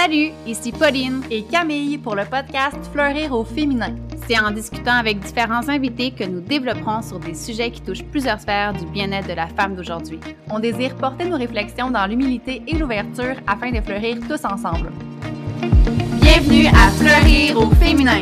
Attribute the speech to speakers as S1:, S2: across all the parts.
S1: Salut, ici Pauline
S2: et Camille pour le podcast Fleurir au féminin.
S1: C'est en discutant avec différents invités que nous développerons sur des sujets qui touchent plusieurs sphères du bien-être de la femme d'aujourd'hui.
S2: On désire porter nos réflexions dans l'humilité et l'ouverture afin de fleurir tous ensemble.
S1: Bienvenue à Fleurir au féminin.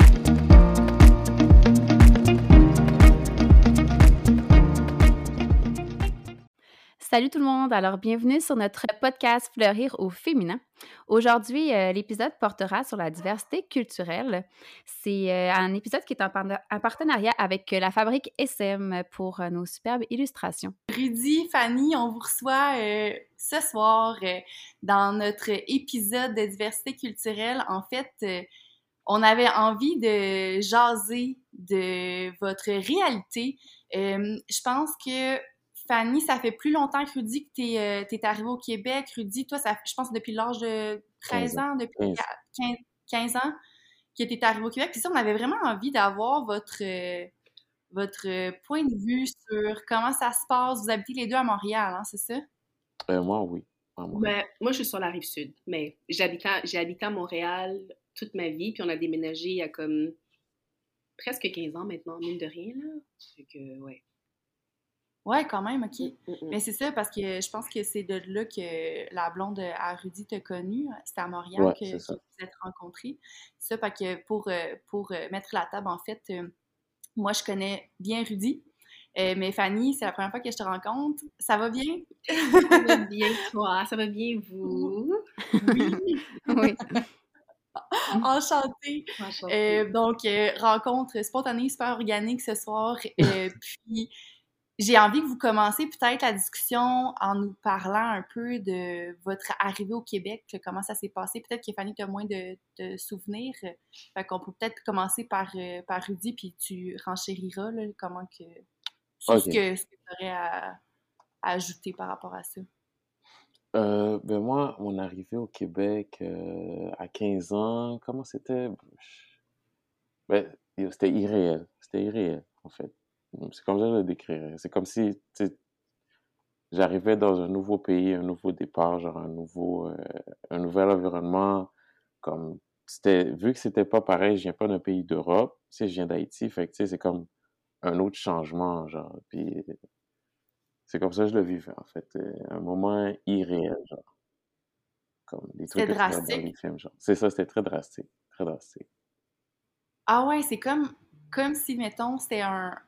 S1: Salut tout le monde, alors bienvenue sur notre podcast Fleurir au féminin. Aujourd'hui, euh, l'épisode portera sur la diversité culturelle. C'est euh, un épisode qui est en, partenariat avec la fabrique SM pour euh, nos superbes illustrations.
S2: Rudy, Fanny, on vous reçoit ce soir dans notre épisode de diversité culturelle. En fait, on avait envie de jaser de votre réalité. je pense que Fanny, ça fait plus longtemps que Rudy que tu es, euh, arrivée au Québec. Rudy, toi, ça, je pense depuis l'âge de 13 ans, depuis 15, ans que tu es arrivée au Québec. Puis ça, on avait vraiment envie d'avoir votre, euh, votre point de vue sur comment ça se passe. Vous habitez les deux à Montréal, hein, c'est ça?
S3: Euh, moi, oui.
S4: Ben, moi, je suis sur la rive sud, mais j'ai habité à Montréal toute ma vie, puis on a déménagé il y a comme presque 15 ans maintenant, mine de rien, là. Fait que, ouais.
S2: Ouais, quand même, OK. Mm, mm. Mais c'est ça, parce que je pense que c'est de là que la blonde à Rudy t'a connu. C'était à Montréal que, vous êtes rencontrés. C'est ça, parce que pour, euh, pour euh, mettre la table, en fait, euh, moi, je connais bien Rudy. mais Fanny, c'est la première fois que je te rencontre. Ça va bien?
S4: ça va bien, toi. Ça va bien, vous?
S2: Oui. oui. Enchantée. donc, rencontre spontanée, super organique ce soir. puis, j'ai envie que vous commenciez peut-être la discussion en nous parlant un peu de votre arrivée au Québec, comment ça s'est passé. Peut-être que Fanny, tu as moins de, souvenirs. Fait qu'on peut peut-être commencer par, euh, par Rudy, puis tu renchériras là, comment que. ce que, tu aurais à, ajouter par rapport à ça.
S3: Euh, ben moi, mon arrivée au Québec euh, à 15 ans, comment c'était? Ben, c'était irréel. C'était irréel, en fait. C'est comme ça que je le décrirais. C'est comme si j'arrivais dans un nouveau pays, un nouveau départ, genre un nouveau, euh, un nouvel environnement. Comme c'était, vu que c'était pas pareil, je viens pas d'un pays d'Europe, tu sais, je viens d'Haïti, fait que c'est comme un autre changement, genre. Puis c'est comme ça que je le vivais, en fait. Euh, un moment irréel, genre.
S2: Comme des trucs drastique. dans les
S3: films, genre. C'est ça, c'était très drastique. Très drastique.
S2: Ah ouais, c'est comme, comme si, mettons, c'était un,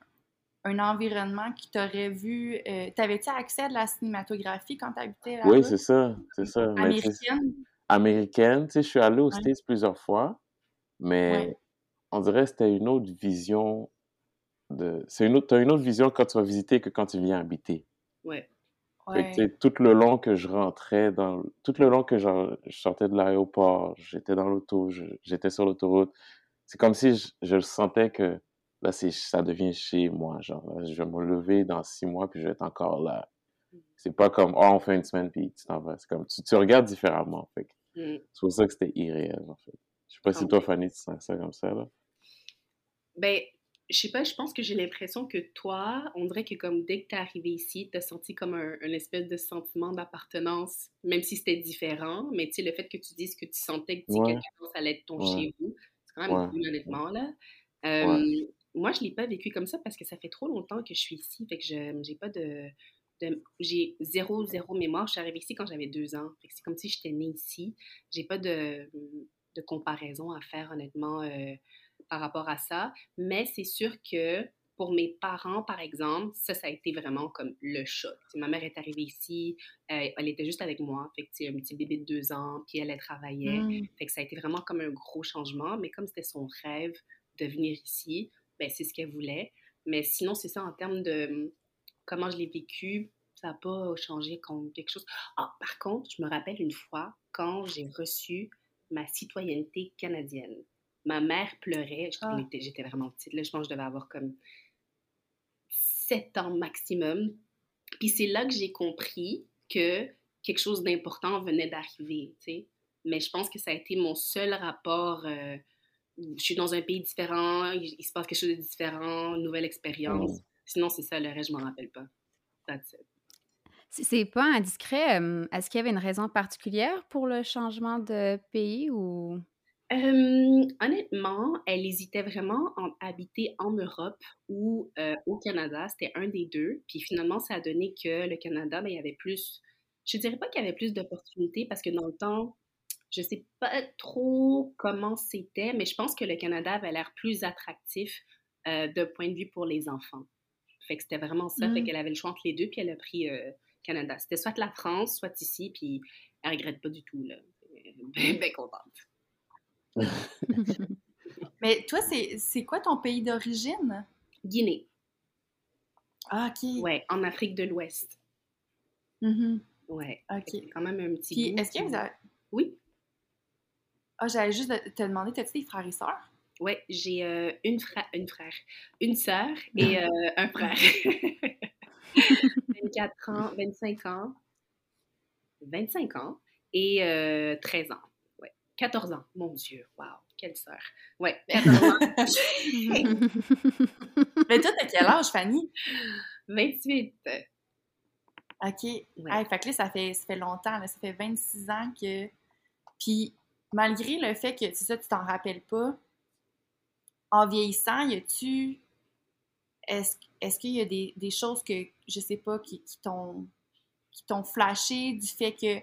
S2: un environnement qui t'aurait vu. Euh, T'avais-tu accès à de la cinématographie quand tu habitais là
S3: Oui, c'est ça, c'est ça.
S2: Américaine?
S3: américaine, tu sais, je suis allé aux States plusieurs fois, mais on dirait que c'était une autre vision de... C'est une autre... as une autre vision quand tu vas visiter que quand tu viens habiter.
S4: Ouais.
S3: ouais. tout le long que je rentrais dans... Tout le long que je, sortais de l'aéroport, j'étais dans l'auto, j'étais sur l'autoroute, c'est comme si je, je sentais que là, c'est, ça devient chez moi. Genre, je vais me lever dans six mois, puis je vais être encore là. Mmh. C'est pas comme, oh, on fait une semaine, puis tu t'en vas. C'est comme, tu, tu regardes différemment. Fait. Mmh. C'est pour ça que c'était irréel, en fait. Je sais pas si toi, Fanny, tu sens ça comme ça, là.
S4: Ben, je sais pas, je pense que j'ai l'impression que toi, on dirait que comme dès que t'es arrivé ici, t'as senti comme un, espèce de sentiment d'appartenance, même si c'était différent, mais tu sais, le fait que tu dises que tu sentais que ouais. quelqu'un allait être ton chez vous, c'est quand même cool, honnêtement, là. Euh, moi, je ne l'ai pas vécu comme ça parce que ça fait trop longtemps que je suis ici. Fait que je j'ai pas de. j'ai zéro, zéro mémoire. Je suis arrivée ici quand j'avais deux ans. c'est comme si j'étais née ici. J'ai pas de, de, comparaison à faire, honnêtement, euh, par rapport à ça. Mais c'est sûr que pour mes parents, par exemple, ça, ça a été vraiment comme le choc. ma mère est arrivée ici, euh, elle était juste avec moi, fait que, un petit bébé de deux ans, puis elle, elle travaillait. Mmh. Fait que ça a été vraiment comme un gros changement, mais comme c'était son rêve de venir ici, ben, c'est ce qu'elle voulait. Mais sinon, c'est ça en termes de hum, comment je l'ai vécu. Ça n'a pas changé comme quelque chose. Ah, par contre, je me rappelle une fois quand j'ai reçu ma citoyenneté canadienne. Ma mère pleurait. Ah. J'étais vraiment petite. Là, je pense que je devais avoir comme 7 ans maximum. Puis c'est là que j'ai compris que quelque chose d'important venait d'arriver. Mais je pense que ça a été mon seul rapport euh, je suis dans un pays différent, il, se passe quelque chose de différent, nouvelle expérience. Sinon, c'est ça, le reste, je m'en rappelle pas. That's it.
S1: Si c'est pas indiscret, est-ce qu'il y avait une raison particulière pour le changement de pays ou?
S4: Honnêtement, elle hésitait vraiment entre habiter en Europe ou, heu, au Canada. C'était un des 2. Puis finalement, ça a donné que le Canada, ben, il y avait plus je dirais pas qu'il y avait plus d'opportunités parce que dans le temps, je sais pas trop comment c'était, mais je pense que le Canada avait l'air plus attractif, heu, de point de vue pour les enfants. Fait que c'était vraiment ça, fait
S2: Mmh.
S4: qu'elle avait le choix entre les 2 puis elle a pris, heu, Canada. C'était soit la France, soit ici, puis elle regrette pas du tout, là. Ben contente.
S2: Mais toi, c'est c'est quoi ton pays d'origine?
S4: Guinée,
S2: Ah, OK.
S4: ouais, en Afrique de l'Ouest.
S2: Mhm.
S4: Ouais,
S2: OK.
S4: fait que quand même un petit
S2: est-ce que vous avez...
S4: Oui,
S2: Ah, j'allais juste te demander, t'as-tu des frères et sœurs?
S4: ouais, j'ai euh, une frère, une frère, une sœur et euh, un frère. 24 ans, 25 ans, 25 ans et euh, 13 ans. Ouais, 14 ans. Mon Dieu, wow, quelle sœur. Ouais, 14 ans.
S2: Mais toi, t'as quel âge, Fanny?
S4: 28.
S2: OK.
S4: Ouais.
S2: Hey, fait que là, ça fait, ça fait longtemps, là, ça fait 26 ans que... Puis, malgré le fait que, c'est ça, tu t'en rappelles pas, en vieillissant, y a-tu... Est-ce qu'il y a des, des choses que, je sais pas, qui, qui t'ont qui t'ont flashé du fait que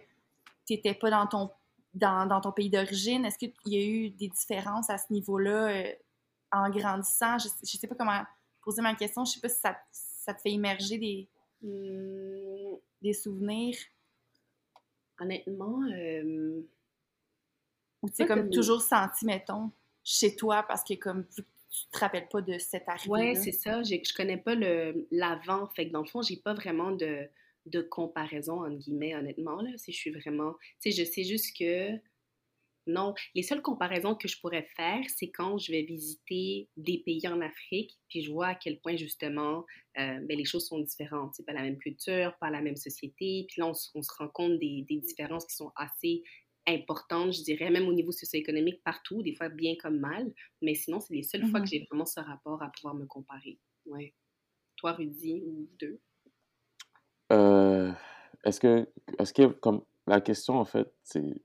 S2: t'étais pas dans ton, dans, dans ton pays d'origine? Est-ce qu'il y a eu des différences à ce niveau-là euh, en grandissant? Je, je sais pas comment poser ma question. Je sais pas si ça, ça te fait immerger des,
S4: Hum,
S2: des souvenirs
S4: honnêtement, euh,
S2: ou tu sais comme toujours senti mettons chez toi parce que comme tu te rappelles pas de cette arrivée
S4: Ouais, c'est ça. Je connais pas l'avant. Fait que dans le fond, j'ai pas vraiment de, de comparaison, entre guillemets, honnêtement, là. Si je suis vraiment. Tu sais, je sais juste que. Non, les seules comparaisons que je pourrais faire, c'est quand je vais visiter des pays en Afrique, puis je vois à quel point, justement, euh, ben, les choses sont différentes. C'est pas la même culture, pas la même société. Puis là, on, se- on se rend compte des, des différences qui sont assez importantes, je dirais, même au niveau socio-économique, partout, des fois bien comme mal. Mais sinon, c'est les seules fois que j'ai vraiment ce rapport à pouvoir me comparer. Ouais. Toi, Rudy, ou deux?
S3: Euh, est-ce que, est-ce que, comme, la question, en fait, c'est,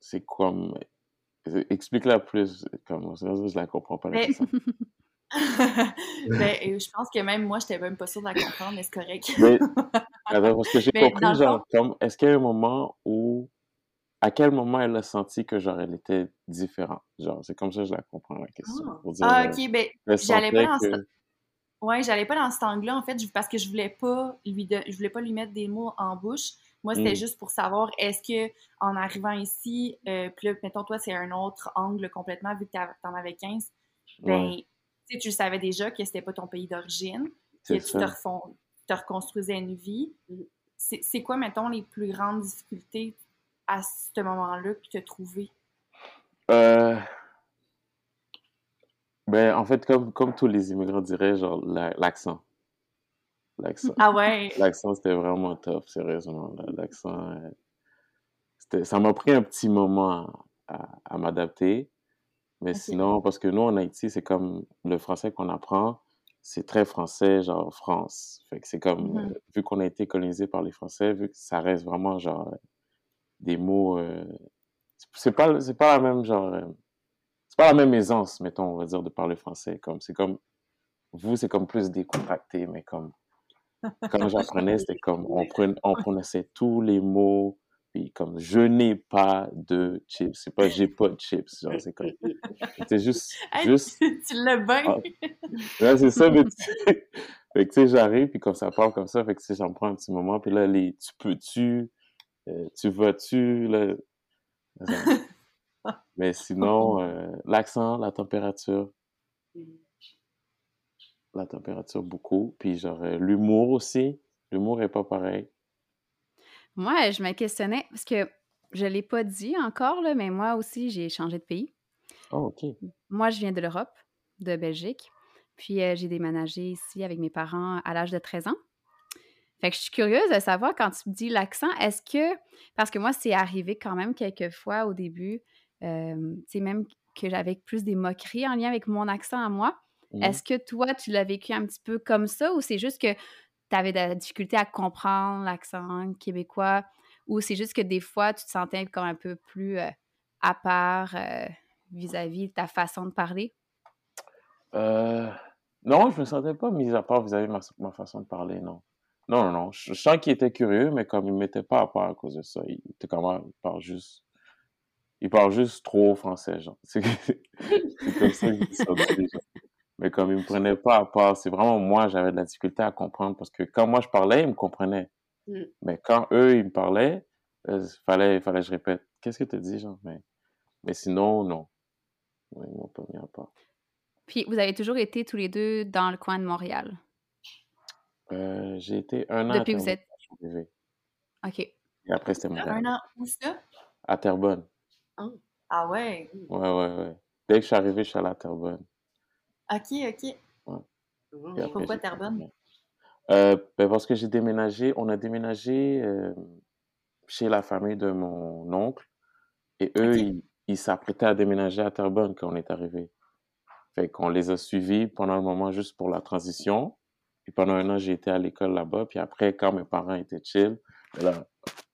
S3: c'est comme, explique-la plus, comme, je la comprends pas,
S2: Mais-
S3: question.
S2: ben, euh, je pense que même moi j'étais même pas sûre de la comprendre mais c'est correct
S3: Mais, attends, parce que j'ai compris, genre, comme, est-ce qu'il y a un moment où, à quel moment elle a senti que, genre, elle était différente? Genre, c'est comme ça que je la comprends, la question.
S4: Ah.
S3: Pour dire,
S2: ah
S3: euh,
S2: ok ben j'allais pas dans
S3: que-
S2: ouais j'allais pas dans cet angle-là en fait parce que je voulais pas lui de- je voulais pas lui mettre des mots en bouche moi c'était
S3: Mm.
S2: juste pour savoir est-ce que en arrivant ici euh, puis là mettons toi c'est un autre angle complètement vu que t'en avais 15 ben
S3: Ouais,
S2: tu tu savais déjà que c'était pas ton pays d'origine que tu te, reconstruisais une vie. C'est quoi, mettons, les plus grandes difficultés à ce moment-là tu as trouvé?
S3: Euh, ben, en fait, comme, comme tous les immigrants diraient, genre, la- l'accent. L'accent.
S2: Ah ouais?
S3: L'accent, c'était vraiment tough, sérieusement. L'accent, euh, ça m'a pris un petit moment à, à m'adapter. Mais sinon, parce que nous, en Haïti, c'est comme le français qu'on apprend, c'est très français, genre France. Fait que c'est comme,
S2: Mhm.
S3: euh, vu qu'on a été colonisé par les Français, vu que ça reste vraiment, genre, des mots. euh, c'est- pas, c'est pas la même, genre. euh, c'est pas la même aisance, mettons, on va dire, de parler français. Comme, c'est comme. Vous, c'est comme plus décontracté, mais comme. Quand j'apprenais, c'était comme. On, prenait, on prononçait tous les mots. Puis comme je n'ai pas de chips. C'est pas j'ai pas de chips. Genre, c'est comme. C'est juste. Juste
S2: tu l'as bien?
S3: Ah. C'est ça, mais tu fait que, tu sais, j'arrive, puis comme ça part comme ça, fait que, tu sais, ça me prend un petit moment, puis là, les tu peux-tu, euh, tu vas-tu, là? Mais sinon, euh, l'accent, la température, la température beaucoup, puis genre, euh, l'humour aussi, l'humour est pas pareil.
S1: Moi, je me questionnais parce que je l'ai pas dit encore, là, mais moi aussi, j'ai changé de pays.
S3: Oh, OK.
S1: Moi, je viens de l'Europe, de Belgique. Puis euh, j'ai déménagé ici avec mes parents à l'âge de 13 ans. Fait que je suis curieuse de savoir quand tu me dis l'accent, est-ce que. Parce que moi, c'est arrivé quand même quelques fois au début, euh, tu sais, même que j'avais plus des moqueries en lien avec mon accent à moi. Est-ce que toi, tu l'as vécu un petit peu comme ça ou c'est juste que tu avais de la difficulté à comprendre l'accent québécois ou c'est juste que des fois, tu te sentais comme un peu plus euh, à part euh, vis-à-vis de ta façon de parler?
S3: Non, je me sentais pas mis à part vis-à-vis de ma, façon de parler, non. Non, non, non. Je, sens qu'il était curieux, mais comme il ne mettait pas à part à cause de ça, il était comme, il parle juste, il parle juste trop français, genre. C'est comme ça qu'il Mais comme il me prenait pas à part, c'est vraiment moi, j'avais de la difficulté à comprendre parce que quand moi je parlais, ils me comprenaient. Mm. Mais quand eux, ils me parlaient, il euh, fallait, fallait que je répète. Qu'est-ce que tu dis, genre? Mais, mais sinon, non. ils m'ont pas mis à part.
S1: Puis, vous avez toujours été tous les deux dans le coin de Montréal?
S3: Euh, j'ai été un an.
S1: Depuis que vous êtes.
S3: OK. Et après, c'était Montréal.
S2: Un an, où ça?
S3: À Terrebonne.
S2: Oh. Ah ouais?
S3: Ouais, ouais, ouais. Dès que je suis arrivé, je suis allé à Terrebonne.
S2: OK, OK. Ouais. Pourquoi Terrebonne?
S3: Euh, ben parce que j'ai déménagé, on a déménagé euh, chez la famille de mon oncle et eux, ils s'apprêtaient à déménager à Terrebonne quand on est arrivé. Fait qu'on les a suivis pendant le moment juste pour la transition. Puis pendant un an, j'ai été à l'école là-bas. Puis après, quand mes parents étaient chill, ben là,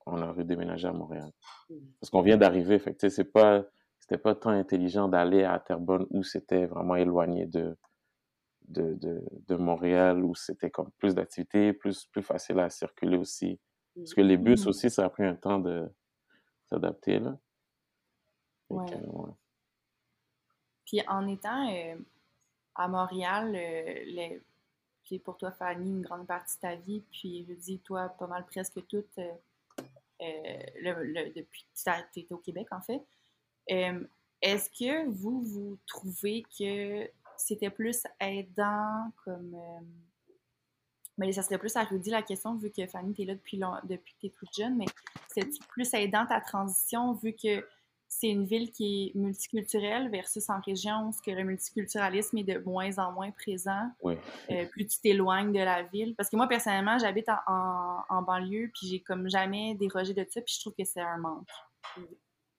S3: on a redéménagé à Montréal. Hmm. Parce qu'on vient d'arriver. Fait que, c'est pas, c'était pas tant intelligent d'aller à Terrebonne où c'était vraiment éloigné de, de, de, de Montréal, où c'était comme plus d'activités, plus, plus facile à circuler aussi. Parce que les bus hmm. aussi, ça a pris un temps de s'adapter, là.
S2: Ouais. ouais. Puis en étant euh, à Montréal, euh, les, pour toi, Fanny, une grande partie de ta vie, puis je dis, toi, pas mal presque toute, euh, le, depuis que tu étais au Québec, en fait. Est-ce que vous, vous trouvez que c'était plus aidant comme. mais ça serait plus à Rudy la question, vu que Fanny, tu es là depuis, depuis que tu es toute jeune, mais c'est plus aidant ta transition, vu que c'est une ville qui est multiculturelle versus en région où que le multiculturalisme est de moins en moins présent.
S3: Oui.
S2: Euh, plus tu t'éloignes de la ville. Parce que moi, personnellement, j'habite en, en, banlieue, puis j'ai comme jamais dérogé de ça, puis je trouve que c'est un manque.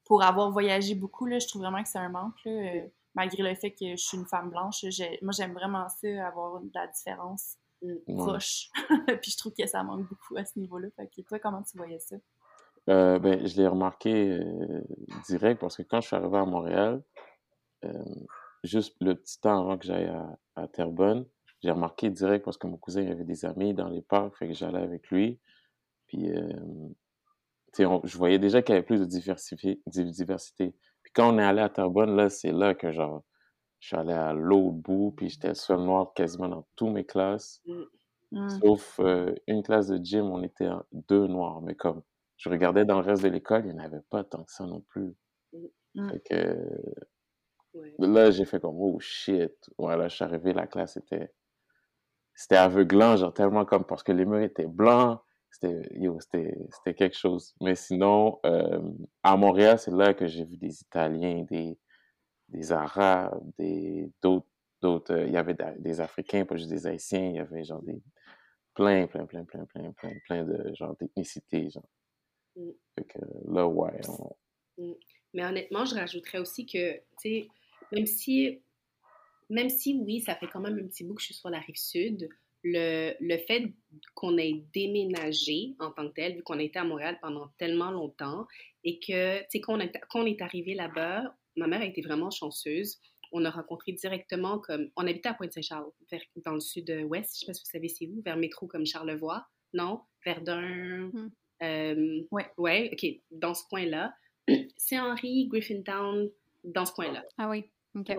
S2: Pour avoir voyagé beaucoup, là, je trouve vraiment que c'est un manque, là, euh, malgré le fait que je suis une femme blanche. Moi, j'aime vraiment ça, avoir de la différence mm. proche. puis je trouve que ça manque beaucoup à ce niveau-là. Fait que toi, comment tu voyais ça?
S3: Euh, ben, je l'ai remarqué euh, direct parce que quand je suis arrivé à Montréal, euh, juste le petit temps avant que j'aille à, à, Terrebonne, j'ai remarqué direct parce que mon cousin avait des amis dans les parcs, fait que j'allais avec lui. Puis, je voyais déjà qu'il y avait plus de diversité. Puis quand on est allé à Terrebonne, là, c'est là que genre, je suis allé à l'autre bout, puis j'étais seul noir quasiment dans toutes mes classes. Mmh. Mmh. Sauf une classe de gym, on était deux noirs, mais comme je regardais dans le reste de l'école, il n'y en avait pas tant que ça non plus. Mmh. Fait que, Là, j'ai fait comme, oh shit. Voilà, je suis arrivé, la classe était, c'était aveuglant, genre tellement comme, parce que les murs étaient blancs, c'était, c'était quelque chose. Mais sinon, euh, à Montréal, c'est là que j'ai vu des Italiens, des, des Arabes, des, d'autres, d'autres, euh, il y avait des Africains, pas juste des Haïtiens, il y avait genre des, plein, plein, plein, plein, plein, plein, plein de, genre, d'ethnicités, genre. Mm. que là, ouais.
S4: Mm. Mais honnêtement, je rajouterais aussi que, tu sais, même si, même si, oui, ça fait quand même un petit bout que je suis sur la rive sud, le, le fait qu'on ait déménagé en tant que tel, vu qu'on a été à Montréal pendant tellement longtemps, et que, tu sais, quand, on est arrivé là-bas, ma mère a été vraiment chanceuse. On a rencontré directement comme. On habitait à Pointe-Saint-Charles, dans le sud-ouest, je sais pas si vous savez c'est où, vers métro comme Charlevoix, non? Verdun, mm. Euh, ouais. Ouais, OK, dans ce coin-là. C'est Henri, Griffintown, dans ce coin-là.
S1: Ah oui. OK.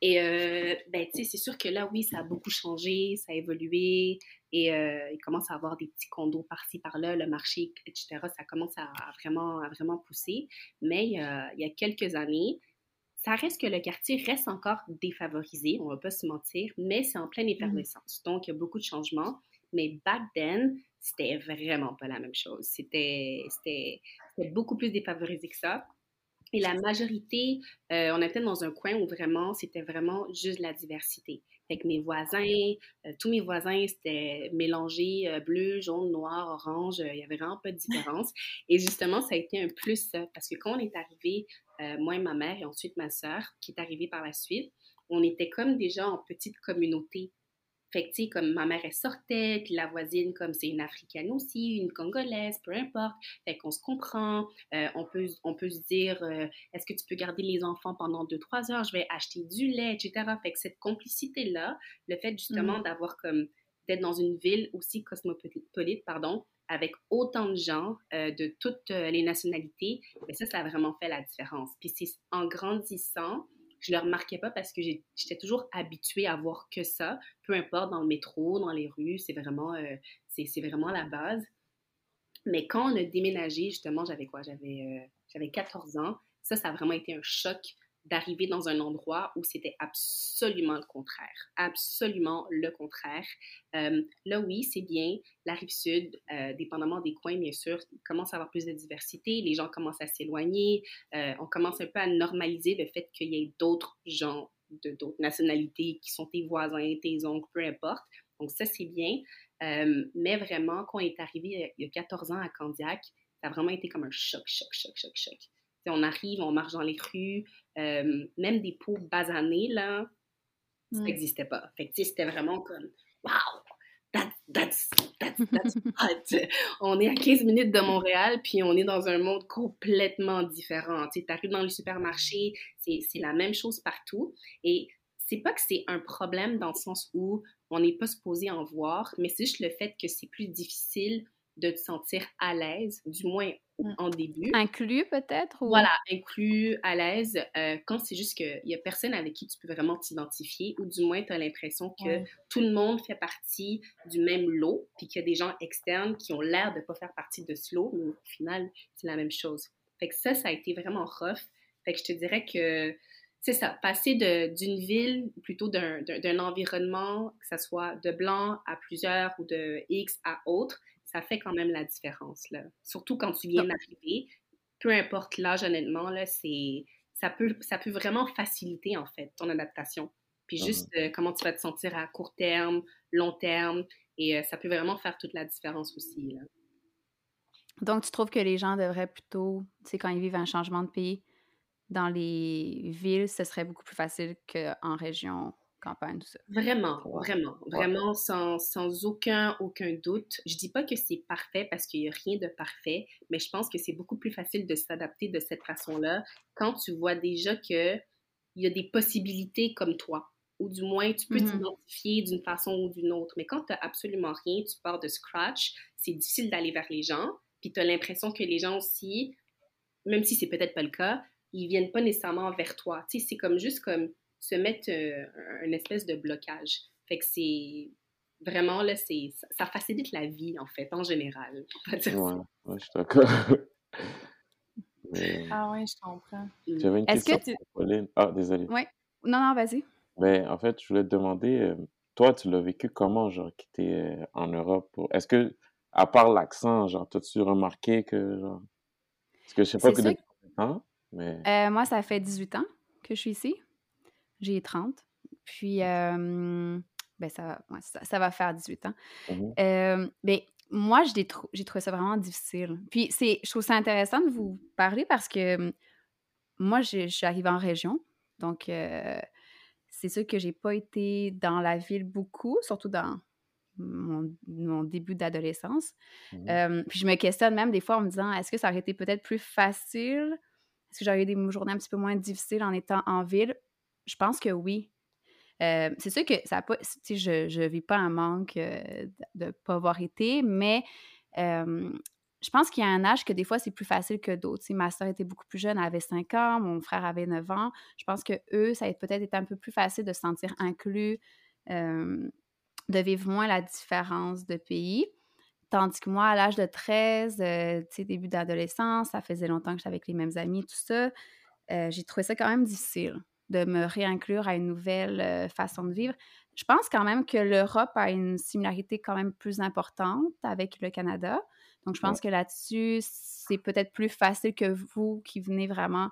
S4: Et euh, ben, tu sais, c'est sûr que là, oui, ça a beaucoup changé, ça a évolué, et euh, il commence à avoir des petits condos par-ci, par-là, le marché, etc. Ça commence à, vraiment, à vraiment pousser. Mais il y a quelques années, ça reste que le quartier reste encore défavorisé, on va pas se mentir, mais c'est en pleine mmh effervescence. Donc, il y a beaucoup de changements. Mais back then, c'était vraiment pas la même chose. C'était beaucoup plus défavorisé que ça. Et la majorité, euh, on était dans un coin où vraiment, c'était vraiment juste la diversité. Fait que mes voisins, euh, tous mes voisins, c'était mélangé euh, bleu, jaune, noir, orange. Il y avait vraiment pas de différence. Et justement, ça a été un plus parce que quand on est arrivé, moi et ma mère et ensuite ma sœur, qui est arrivée par la suite, on était comme déjà en petite communauté Fait que, tu sais, comme ma mère, elle sortait, puis la voisine, comme c'est une Africaine aussi, une Congolaise, peu importe. Fait qu'on se comprend. Euh, on, peut, on peut se dire, euh, est-ce que tu peux garder les enfants pendant deux, trois heures? Je vais acheter du lait, etc. Fait que cette complicité-là, le fait justement mmh. d'avoir comme, d'être dans une ville aussi cosmopolite, pardon, avec autant de gens euh, de toutes les nationalités, mais ben ça, ça a vraiment fait la différence. Puis c'est en grandissant, je le remarquais pas parce que j'étais toujours habituée à voir que ça, peu importe dans le métro, dans les rues, c'est vraiment, euh, c'est vraiment la base. Mais quand on a déménagé, justement, j'avais quoi? J'avais euh, j'avais 14 ans. Ça, ça a vraiment été un choc d'arriver dans un endroit où c'était absolument le contraire. Absolument le contraire. Euh, là, oui, c'est bien. La rive sud, euh, dépendamment des coins, bien sûr, commence à avoir plus de diversité. Les gens commencent à s'éloigner. Euh, on commence un peu à normaliser le fait qu'il y ait d'autres gens de d'autres nationalités qui sont tes voisins, tes oncles, peu importe. Donc, ça, c'est bien. mais vraiment, quand on est arrivé il y a 14 ans à Candiac, ça a vraiment été comme un choc, choc, choc, choc, choc on arrive, on marche dans les rues, euh, même des pots basanés, là, ça n'existait pas. Fait que, c'était vraiment comme, wow, that, that's, that's, that's hot. on est à 15 minutes de Montréal, puis on est dans un monde complètement différent. Tu arrives dans le supermarché, c'est la même chose partout. Et c'est pas que c'est un problème dans le sens où on n'est pas supposé en voir, mais c'est juste le fait que c'est plus difficile de te sentir à l'aise, du moins mmh. en début.
S1: Inclus peut-être?
S4: Voilà, inclus, à l'aise, euh, quand c'est juste qu'il n'y a personne avec qui tu peux vraiment t'identifier, ou du moins tu as l'impression que tout le monde fait partie du même lot, puis qu'il y a des gens externes qui ont l'air de ne pas faire partie de ce lot, mais au final, c'est la même chose. Fait que ça, ça a été vraiment rough. Fait que je te dirais que c'est ça, passer d'une ville, plutôt d'un environnement, que ce soit de blanc à plusieurs ou de X à autre, ça fait quand même la différence, là. Surtout quand tu viens d'arriver. Peu importe l'âge, honnêtement, là, c'est... Ça peut, ça peut vraiment faciliter, en fait, ton adaptation. Puis mmh juste euh, comment tu vas te sentir à court terme, long terme, et euh, ça peut vraiment faire toute la différence aussi, là.
S1: Donc, tu trouves que les gens devraient plutôt, tu sais, quand ils vivent un changement de pays, dans les villes, ce serait beaucoup plus facile qu'en région campagne, tout ça.
S4: Vraiment, vraiment, vraiment, sans, sans, aucun, aucun doute. Je dis pas que c'est parfait parce qu'il n'y a rien de parfait, mais je pense que c'est beaucoup plus facile de s'adapter de cette façon-là quand tu vois déjà qu'il y a des possibilités comme toi. Ou du moins, tu peux mm-hmm. t'identifier d'une façon ou d'une autre. Mais quand tu n'as absolument rien, tu pars de scratch, c'est difficile d'aller vers les gens. Puis tu as l'impression que les gens aussi, même si c'est peut-être pas le cas, ils viennent pas nécessairement vers toi. Tu sais, c'est comme juste comme se mettre euh, un espèce de blocage. Fait que c'est vraiment, là, c'est, ça facilite la vie, en fait, en général.
S3: ouais, je suis d'accord.
S2: Ah oui, je comprends.
S3: J'avais une question que tu... Pauline. Ah, désolé.
S1: Oui. Non, non, vas-y.
S3: Mais en fait, je voulais te demander, euh, toi, tu l'as vécu comment, genre, quitter euh, en Europe? Est-ce que, à part l'accent, genre, t'as-tu remarqué que, genre... Parce que je sais pas que depuis
S1: temps, mais... moi, ça fait 18 ans que je suis ici. J'ai 30. Puis, ben ça, ça, va faire 18 ans. Mmh ben, moi, j'ai trouvé ça vraiment difficile. Puis, je trouve ça intéressant de vous parler parce que moi, je suis arrivée en région. Donc, c'est sûr que j'ai pas été dans la ville beaucoup, surtout dans mon, début d'adolescence. Mmh puis, je me questionne même des fois en me disant est-ce que ça aurait été peut-être plus facile? Est-ce que j'aurais eu des journées un petit peu moins difficiles en étant en ville? Je pense que oui. Euh, c'est sûr que ça pas. Je ne vis pas un manque euh, de ne pas avoir été, mais je pense qu'il y a un âge que des fois, c'est plus facile que d'autres. ma soeur était beaucoup plus jeune, elle avait 5 ans, mon frère avait 9 ans. Je pense que eux, ça a peut-être été un peu plus facile de se sentir inclus, de vivre moins la différence de pays. Tandis que moi, à l'âge de 13, euh, début d'adolescence, ça faisait longtemps que j'étais avec les mêmes amis, tout ça, j'ai trouvé ça quand même difficile de me réinclure à une nouvelle euh, façon de vivre. Je pense quand même que l'Europe a une similarité quand même plus importante avec le Canada. Donc, je pense que là-dessus, c'est peut-être plus facile que vous qui venez vraiment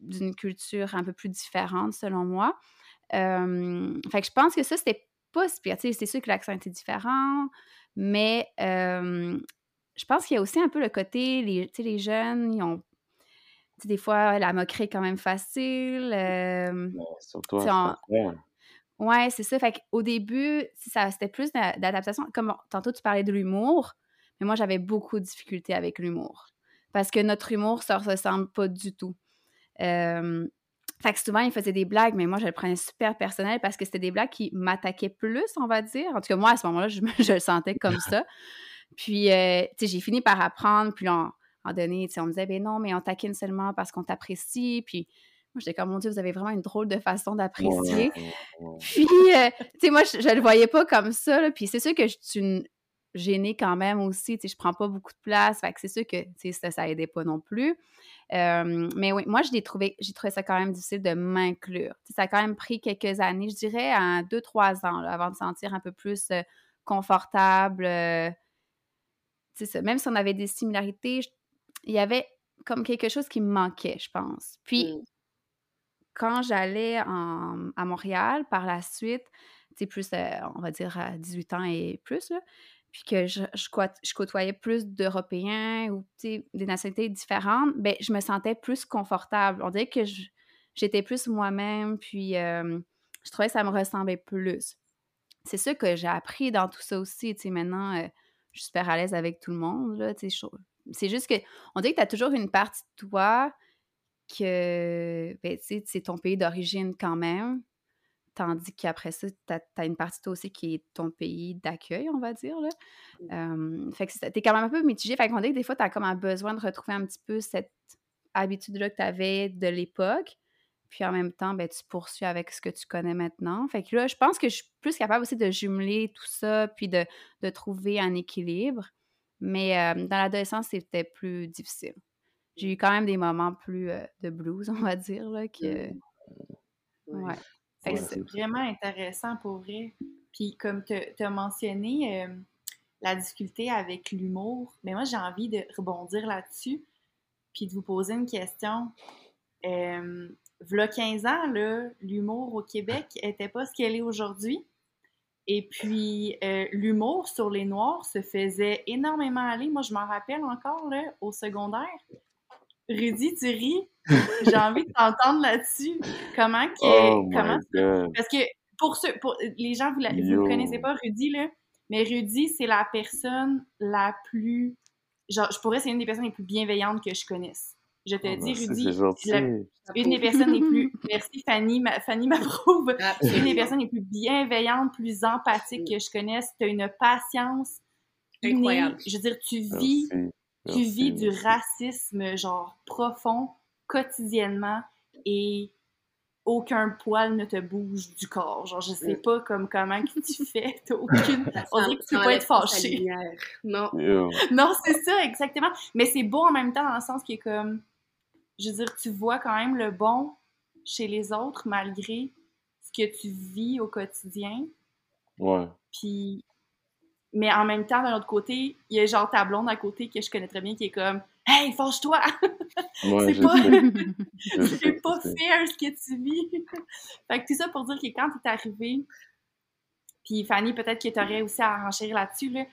S1: d'une culture un peu plus différente, selon moi. Euh, fait que je pense que ça, c'était pas si pire. C'est sûr que l'accent était différent, mais euh, je pense qu'il y a aussi un peu le côté, les, les jeunes, ils ont des fois, la moquerie est quand même facile. Euh,
S3: surtout en...
S1: Ouais, c'est ça. Fait qu'au début, ça, c'était plus d'adaptation. Comme tantôt, tu parlais de l'humour, mais moi, j'avais beaucoup de difficultés avec l'humour. Parce que notre humour, ça ne ressemble pas du tout. Euh, fait que souvent, il faisait des blagues, mais moi, je le prenais super personnel parce que c'était des blagues qui m'attaquaient plus, on va dire. En tout cas, moi, à ce moment-là, je, le sentais comme ça. Puis, euh, tu sais, j'ai fini par apprendre. Puis, en, en donné, tu sais, on me disait, ben non, mais on taquine seulement parce qu'on t'apprécie. Puis, moi, j'étais comme, mon Dieu, vous avez vraiment une drôle de façon d'apprécier. Puis, euh, tu sais, moi, je, ne le voyais pas comme ça. Puis, c'est sûr que je suis une gênée quand même aussi. Tu sais, je prends pas beaucoup de place. Fait que c'est sûr que, tu sais, ça, ça aidait pas non plus. Euh, mais oui, moi, je l'ai trouvé, j'ai trouvé ça quand même difficile de m'inclure. ça a quand même pris quelques années, je dirais, à deux, trois ans, avant de sentir un peu plus euh, confortable. Euh, ça. Même si on avait des similarités, il y avait comme quelque chose qui me manquait, je pense. Puis, mmh. quand j'allais à Montréal, par la suite, c'est plus, on va dire, à 18 ans et plus, là, puis que je, je, côtoyais plus d'Européens ou des nationalités différentes, ben je me sentais plus confortable. On dirait que j'étais plus moi-même, puis je trouvais que ça me ressemblait plus. C'est ça que j'ai appris dans tout ça aussi. Tu maintenant, euh, je suis super à l'aise avec tout le monde. C'est juste que on dirait que tu as toujours une partie de toi que, ben, c'est ton pays d'origine quand même. Tandis qu'après ça, tu as, une partie de toi aussi qui est ton pays d'accueil, on va dire. Là. Mmh. fait que t'es quand même un peu mitigé. Fait qu'on dit que des fois, tu as comme un besoin de retrouver un petit peu cette habitude-là que tu avais de l'époque. Puis en même temps, ben, tu poursuis avec ce que tu connais maintenant. Fait que là, je pense que je suis plus capable aussi de jumeler tout ça, puis de, trouver un équilibre. Mais dans l'adolescence, c'était plus difficile. J'ai eu quand même des moments plus de blues, on va dire, là, que... Mmh.
S2: Ouais c'est vraiment intéressant pour vrai. Puis comme tu as mentionné euh, la difficulté avec l'humour, mais moi j'ai envie de rebondir là-dessus, puis de vous poser une question. Euh, v'là 15 ans, l'humour au Québec était pas ce qu'elle est aujourd'hui. Et puis, euh, l'humour sur les Noirs se faisait énormément aller. Moi, je m'en rappelle encore, là, au secondaire. Rudy, tu ris? J'ai envie de t'entendre là-dessus. Comment que. Oh comment Parce que pour ceux, pour les gens, vous ne connaissez pas, Rudy, là, mais Rudy, c'est la personne la plus. Genre, je pourrais, c'est une des personnes les plus bienveillantes que je connaisse. Je te oh, dis, Rudy, une des personnes les plus. Merci, Fanny. Fanny m'approuve. Une des personnes les plus bienveillantes, plus empathiques que je connaisse. Tu as une patience incroyable. Je veux dire, tu vis. Tu vis du racisme, genre, profond, quotidiennement, et aucun poil ne te bouge du corps. Genre, je sais pas comme comment que tu fais, t'as aucune... On dirait que tu peux pas être fâché. Non. non, c'est ça, exactement. Mais c'est beau en même temps dans le sens qu'il est comme... Je veux dire, tu vois quand même le bon chez les autres malgré ce que tu vis au quotidien.
S3: Ouais.
S2: Puis mais en même temps, d'un autre côté, il y a genre ta blonde à côté que je connais très bien qui est comme Hey, fâche-toi! c'est pas, c'est pas fair ce que tu vis. fait que tout ça pour dire que quand t'es arrivé, puis Fanny, peut-être que t'aurais aussi à renchérir là-dessus, là,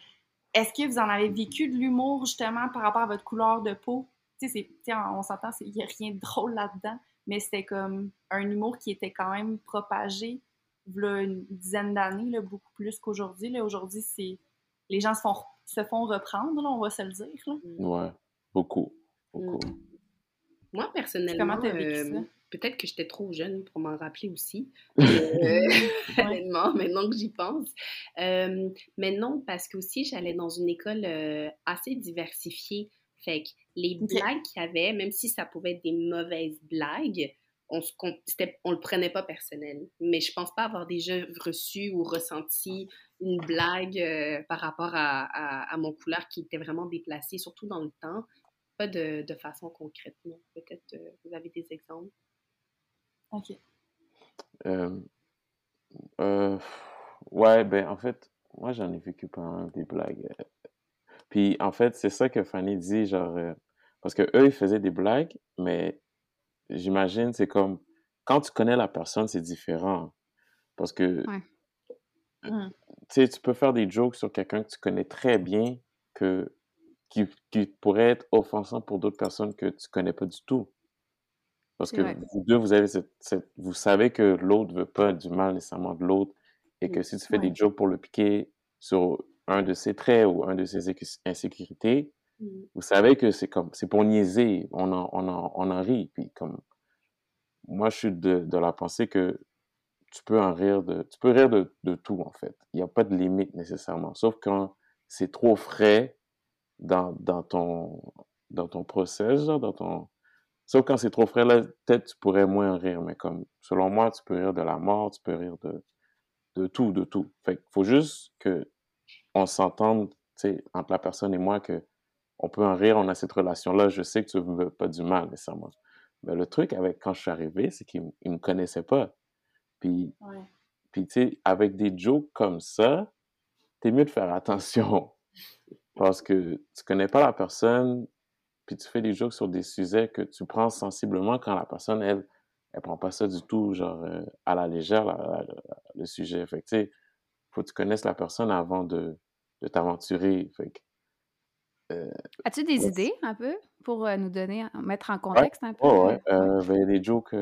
S2: est-ce que vous en avez vécu de l'humour justement par rapport à votre couleur de peau? Tu sais, on s'entend, il n'y a rien de drôle là-dedans, mais c'était comme un humour qui était quand même propagé là, une dizaine d'années, beaucoup plus qu'aujourd'hui. Aujourd'hui, c'est les gens se font, se font reprendre, on va se le dire. Là.
S3: Mm. Ouais, beaucoup. beaucoup.
S4: Mm. Moi, personnellement, euh, peut-être que j'étais trop jeune pour m'en rappeler aussi. Euh, maintenant que j'y pense. Euh, mais non, parce que aussi, j'allais dans une école assez diversifiée. Fait que les blagues qu'il y avait, même si ça pouvait être des mauvaises blagues, on, on le prenait pas personnel. Mais je pense pas avoir déjà reçu ou ressenti une blague euh, par rapport à, mon couleur qui était vraiment déplacée, surtout dans le temps. Pas de, façon concrète, non. Peut-être euh, vous avez des exemples?
S2: OK.
S3: Euh, ouais, ben en fait, moi j'en ai vécu pas des blagues. Puis en fait, c'est ça que Fanny dit, genre, parce que eux ils faisaient des blagues, mais j'imagine, c'est comme quand tu connais la personne, c'est différent. Parce que mmh. tu peux faire des jokes sur quelqu'un que tu connais très bien que, qui, qui pourrait être offensant pour d'autres personnes que tu connais pas du tout. Parce que vous deux, vous avez cette, vous savez que l'autre veut pas du mal nécessairement de l'autre et que si tu fais des jokes pour le piquer sur un de ses traits ou un de ses insécurités, mmh. vous savez que c'est comme, c'est pour niaiser, on en, on en, on en rit. Puis comme, moi, je suis de, de la pensée que tu peux en rire de, tu peux rire de, de tout, en fait. Il n'y a pas de limite nécessairement. Sauf quand c'est trop frais dans, dans ton, dans ton process, dans ton, sauf quand c'est trop frais, là, peut-être tu pourrais moins en rire. Mais comme, selon moi, tu peux rire de la mort, tu peux rire de, de tout, de tout. Fait qu'il faut juste que on sais, entre la personne et moi que on peut en rire, on a cette relation-là. Je sais que tu ne veux pas du mal nécessairement. Mais le truc avec quand je suis arrivé, c'est qu'il ne me connaissait pas. Puis, puis tu sais, avec des jokes comme ça, t'es mieux de faire attention. Parce que tu connais pas la personne, puis tu fais des jokes sur des sujets que tu prends sensiblement quand la personne, elle, elle prend pas ça du tout, genre, euh, à la légère, le sujet. Fait que, tu sais, faut que tu connaisses la personne avant de, de t'aventurer.
S1: Euh, As-tu des idées, un peu, pour euh, nous donner, mettre en contexte un peu?
S3: Oh, ouais, ben, il y a des jokes...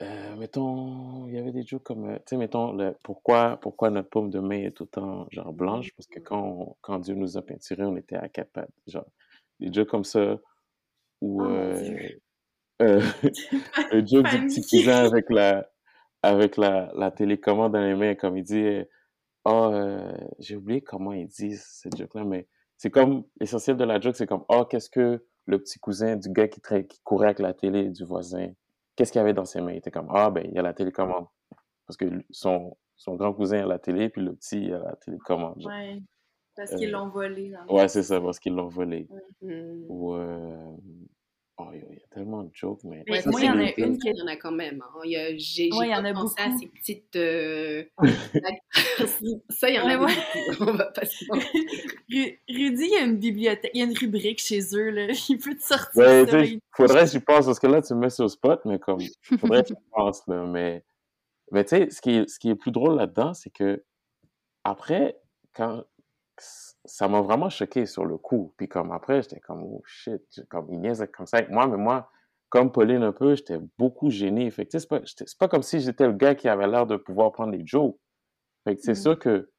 S3: Euh, mettons, il y avait des jokes comme, euh, tu sais, mettons, le, pourquoi, pourquoi notre paume de main est tout le temps, genre, blanche? Parce que quand, quand Dieu nous a peinturés, on était à quatre pattes. Genre, des jokes comme ça, ou, oh, euh, euh, le joke du petit cousin avec la, avec la, la télécommande dans les mains, comme il dit, oh, j'ai oublié comment il dit cette joke-là, mais c'est comme, l'essentiel de la joke, c'est comme, oh, qu'est-ce que le petit cousin du gars qui, qui courait avec la télé du voisin, qu'est-ce qu'il avait dans ses mains? Il était comme, ah, ben, il y a la télécommande. Parce que son, son grand cousin a la télé, puis le petit a la télécommande.
S2: Ouais, parce qu'ils euh, l'ont volé.
S3: ouais, c'est ça, parce qu'ils l'ont volé. Ou, euh, Oh, il y a tellement de jokes, mais...
S4: moi, il y en a une qui... Il y en a quand même. Hein. J'ai ouais, y en a pensé beaucoup. à ces petites... Euh... ça, il y en a beaucoup. On va pas se
S2: Rudy, il y a une bibliothèque, il y a une rubrique chez eux, là. Il peut te sortir
S3: ouais, ça. Il faudrait que j'y pense, parce que là, tu me mets sur le spot, mais comme... Faudrait que j'y pense, là. Mais, mais tu sais, ce qui, est, ce qui est plus drôle là-dedans, c'est que après, quand ça m'a vraiment choqué sur le coup. Puis comme après, j'étais comme, oh shit, comme il niaise comme ça avec moi, mais moi, comme Pauline un peu, j'étais beaucoup gêné. Fait que c'est pas, pas comme si j'étais le gars qui avait l'air de pouvoir prendre des jokes. Fait que c'est mm. sûr que,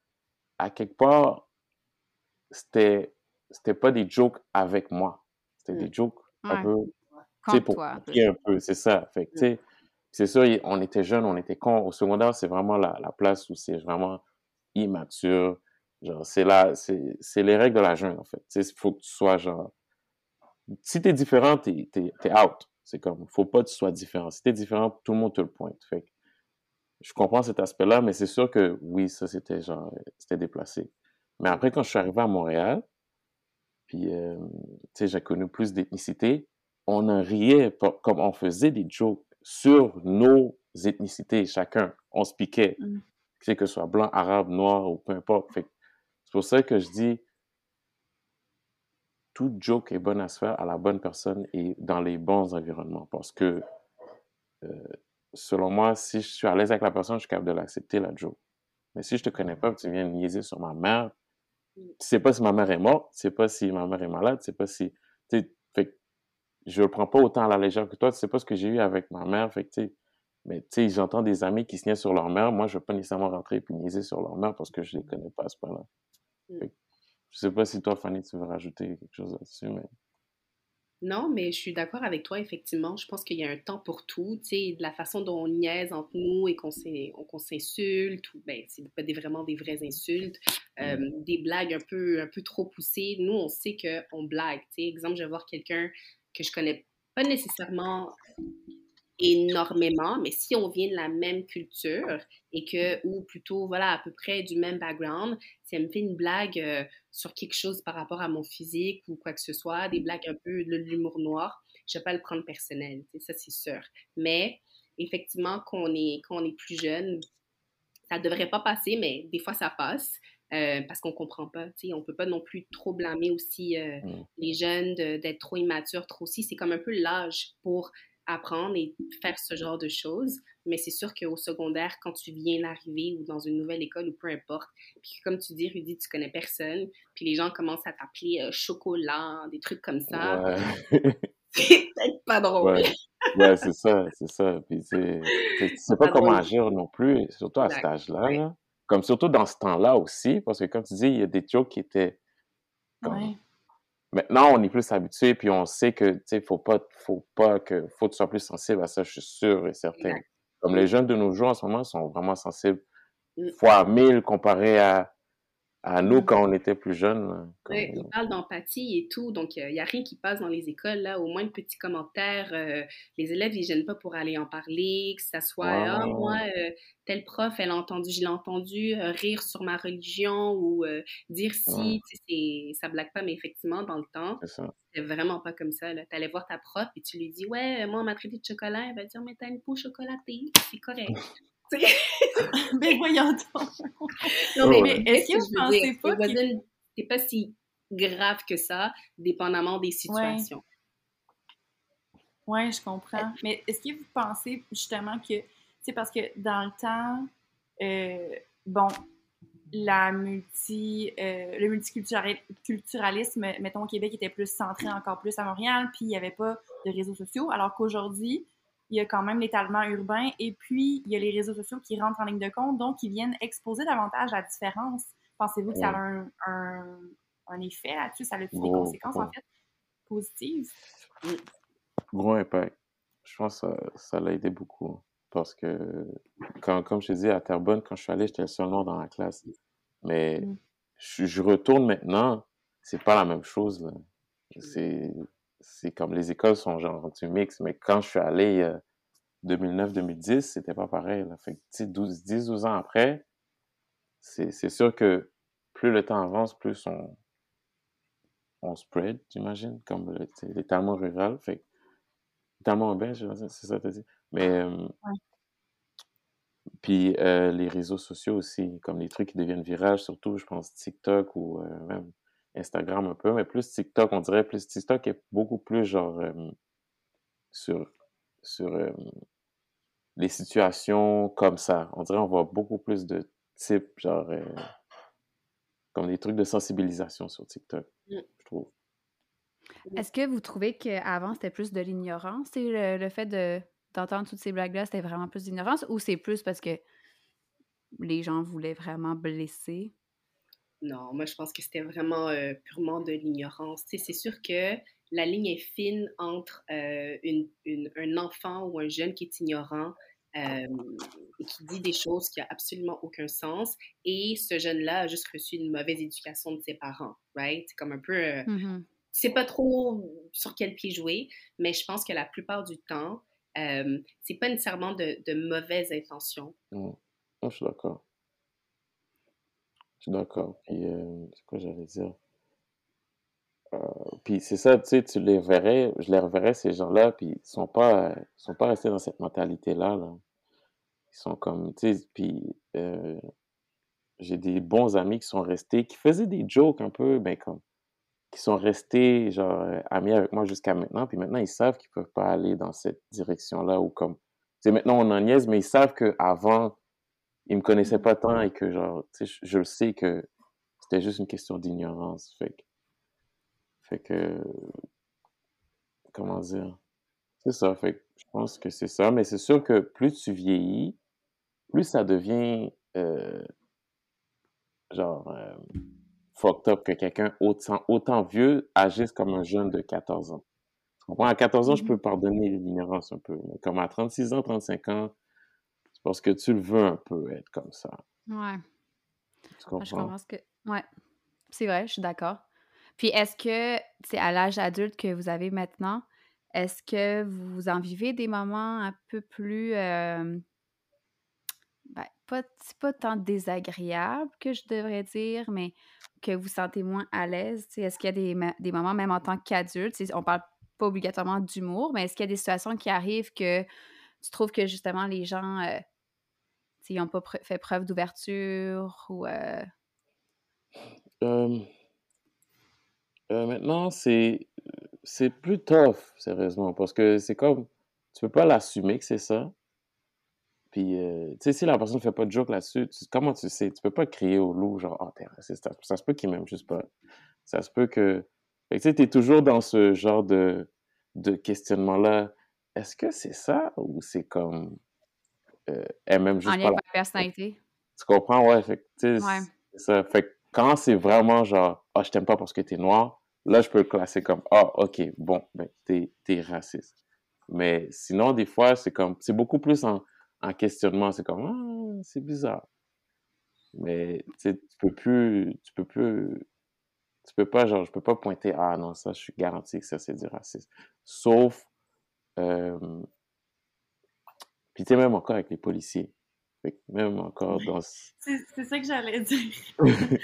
S3: à quelque part, c'était, c'était pas des jokes avec moi. C'était des mm. jokes un peu, tu sais, pour toi, un peu, c'est ça. Fait que, tu sais, c'est sûr, on était jeunes, on était cons. Au secondaire, c'est vraiment la, la place où c'est vraiment immature Genre, c'est là, c'est les règles de la jungle, en fait. Il faut que tu sois, genre... Si t'es différent, t'es es, out. C'est comme, faut pas que tu sois différent. Si t'es différent, tout le monde te le pointe. Fait je comprends cet aspect-là, mais c'est sûr que, oui, ça, c'était genre, c'était déplacé. Mais après, quand je suis arrivé à Montréal, puis, euh, tu sais, j'ai connu plus d'ethnicité, on en riait comme on faisait des jokes sur nos ethnicités, chacun. On se piquait. Mmh. Que ce soit blanc, arabe, noir ou peu importe. Fait c'est pour ça que je dis, tout joke est bon à se faire à la bonne personne et dans les bons environnements. Parce que, euh, selon moi, si je suis à l'aise avec la personne, je suis capable de l'accepter, la joke. Mais si je te connais pas, tu viens niaiser sur ma mère, tu sais pas si ma mère est morte, tu sais pas si ma mère est malade, tu sais pas si... Fait, je le prends pas autant à la légère que toi, tu sais pas ce que j'ai eu avec ma mère, fait que, mais tu sais, j'entends des amis qui se niaisent sur leur mère, moi je veux pas nécessairement rentrer et niaiser sur leur mère parce que je les connais pas à ce point-là. Mm. Je sais pas si toi, Fanny, tu veux rajouter quelque chose là-dessus, mais...
S4: Non, mais je suis d'accord avec toi, effectivement. Je pense qu'il y a un temps pour tout, tu sais, de la façon dont on niaise entre nous et qu'on s'insulte, ou ben, c'est pas des, vraiment des vraies insultes, euh, mm. des blagues un peu, un peu trop poussées. Nous, on sait qu'on blague, tu sais. Exemple, je vais voir quelqu'un que je connais pas nécessairement énormément, mais si on vient de la même culture et que, ou plutôt, voilà, à peu près du même background, si elle me fait une blague euh, sur quelque chose par rapport à mon physique ou quoi que ce soit, des blagues un peu de l'humour noir, je vais pas le prendre personnel, ça c'est sûr. Mais effectivement, quand on est, quand on est plus jeune, ça devrait pas passer, mais des fois ça passe. Euh, parce qu'on comprend pas, tu sais, on peut pas non plus trop blâmer aussi euh, mmh. les jeunes d'être trop immatures, trop si, c'est comme un peu l'âge pour apprendre et faire ce genre de choses. Mais c'est sûr qu'au secondaire, quand tu viens d'arriver ou dans une nouvelle école ou peu importe, puis comme tu dis, Rudy, tu connais personne, puis les gens commencent à t'appeler euh, chocolat, des trucs comme ça. c'est peut-être pas drôle.
S3: Ouais, ouais c'est ça, c'est ça. Puis tu sais pas comment agir non plus, surtout à cet âge-là. Là. Comme surtout dans ce temps-là aussi, parce que comme tu dis, il y a des jokes qui étaient comme... Maintenant, on est plus habitué, puis on sait que, tu sais, faut pas, faut pas que, faut que tu sois plus sensible à ça, je suis sûr et certain. Comme les jeunes de nos jours en ce moment sont vraiment sensibles fois mille comparé à, à nous, quand on était plus jeunes.
S4: Oui, ils parlent d'empathie et tout, donc il n'y a rien qui passe dans les écoles, là, au moins de petits commentaires. Euh, les élèves, ils ne gênent pas pour aller en parler, que ça soit Ah, moi, euh, tel prof, elle a entendu, je l'ai entendu euh, rire sur ma religion ou dire si, tu sais, ça blague pas, mais effectivement, dans le temps, c'est vraiment pas comme ça. Tu allais voir ta prof et tu lui dis Ouais, moi, on m'a traité de chocolat, elle va dire Mais t'as une peau chocolatée, c'est correct.
S2: mais voyons donc.
S4: Non, mais, est-ce que vous pensez pas que... C'est pas si grave que ça, dépendamment des situations.
S2: Oui, ouais, je comprends. Mais est-ce que vous pensez justement que, c'est parce que dans le temps, euh, bon, la multi, euh, le multiculturalisme, mettons, au Québec était plus centré encore plus à Montréal, puis il n'y avait pas de réseaux sociaux, alors qu'aujourd'hui, il y a quand même l'étalement urbain et puis il y a les réseaux sociaux qui rentrent en ligne de compte, donc ils viennent exposer davantage la différence. Pensez-vous que ça a un, un, effet là-dessus? Ça a des conséquences en fait positives?
S3: Gros impact. Je pense que ça l'a aidé beaucoup parce que, quand, comme je te dis, à Terrebonne, quand je suis allé, j'étais le seul nom dans la classe. Mais mm. je, retourne maintenant, c'est pas la même chose. C'est c'est comme les écoles sont genre du mix, mais quand je suis allé 2009-2010, euh, c'était pas pareil. Là. Fait 10-12 ans après, c'est sûr que plus le temps avance, plus on, on spread, j'imagine, comme l'étalement rural. Fait l'étalement urbain, c'est ça que tu dis. Mais, euh, puis euh, les réseaux sociaux aussi, comme les trucs qui deviennent virages, surtout, je pense, TikTok ou même Instagram un peu, mais plus TikTok, on dirait plus TikTok est beaucoup plus genre euh, sur, sur euh, les situations comme ça. On dirait on voit beaucoup plus de types, genre euh, comme des trucs de sensibilisation sur TikTok, mmh. je trouve.
S1: Est-ce que vous trouvez qu'avant c'était plus de l'ignorance, le, le fait de d'entendre toutes ces blagues-là, c'était vraiment plus d'ignorance ou c'est plus parce que les gens voulaient vraiment blesser?
S4: Non, moi je pense que c'était vraiment euh, purement de l'ignorance. C'est sûr que la ligne est fine entre euh, une, une, un enfant ou un jeune qui est ignorant euh, et qui dit des choses qui n'ont absolument aucun sens et ce jeune-là a juste reçu une mauvaise éducation de ses parents, right? C'est comme un peu... Mm C'est pas trop sur quel pied jouer, mais je pense que la plupart du temps, c'est pas nécessairement de, de mauvaises intentions.
S3: Mmh. je suis d'accord. D'accord. Puis, euh, c'est quoi j'allais dire? Euh, puis c'est ça, tu sais, tu les verrais, je les reverrais, ces gens-là, puis ils sont pas, sont pas restés dans cette mentalité-là, là. Ils sont comme, tu sais, puis euh, j'ai des bons amis qui sont restés, qui faisaient des jokes un peu, ben comme, qui sont restés, genre, amis avec moi jusqu'à maintenant, puis maintenant, ils savent qu'ils peuvent pas aller dans cette direction-là, ou comme, tu sais, maintenant, on en niaise, mais ils savent qu'avant, il me connaissait pas tant et que genre, tu sais, je, le sais que c'était juste une question d'ignorance. Fait que, fait que, comment dire, c'est ça. Fait que je pense que c'est ça. Mais c'est sûr que plus tu vieillis, plus ça devient, euh, genre, euh, fucked up que quelqu'un autant, autant vieux agisse comme un jeune de 14 ans. Tu comprends? À 14 ans, je mmh peux pardonner l'ignorance un peu. Mais comme à 36 ans, 35 ans, parce que tu le veux un peu être comme ça.
S1: Ouais. Tu comprends? Je comprends? que. Ouais. C'est vrai, je suis d'accord. Puis est-ce que, c'est à l'âge adulte que vous avez maintenant, est-ce que vous en vivez des moments un peu plus. Euh... Ben, pas, pas tant désagréables que je devrais dire, mais que vous sentez moins à l'aise? Est-ce qu'il y a des, des, moments, même en tant qu'adulte, on parle pas obligatoirement d'humour, mais est-ce qu'il y a des situations qui arrivent que tu trouves que justement les gens euh, ils n'ont pas fait preuve d'ouverture ou. Euh...
S3: Euh, maintenant, c'est plus tough, sérieusement, parce que c'est comme tu peux pas l'assumer que c'est ça. Puis, euh, tu sais, si la personne ne fait pas de joke là-dessus, comment tu sais? Tu peux pas crier au loup, genre, oh, t'es. Ça, ça se peut qu'il m'aime juste pas. Ça se peut que. tu sais, t'es toujours dans ce genre de de questionnement-là, est-ce que c'est ça ou c'est comme euh, elle même juste
S1: en lien avec la personnalité?
S3: Tu comprends? Ouais, fait, ouais. ça. Fait quand c'est vraiment genre, ah, oh, je t'aime pas parce que t'es noir, là, je peux le classer comme, ah, oh, ok, bon, ben, t'es, es raciste. Mais sinon, des fois, c'est comme, c'est beaucoup plus en, en questionnement. C'est comme, ah, c'est bizarre. Mais, tu peux plus, tu peux plus, tu peux pas, genre, je peux pas pointer, ah non, ça, je suis garanti que ça, c'est du racisme. Sauf, euh, puis tu sais, même encore avec les policiers. même encore dans...
S2: C'est ça que j'allais dire.
S3: tu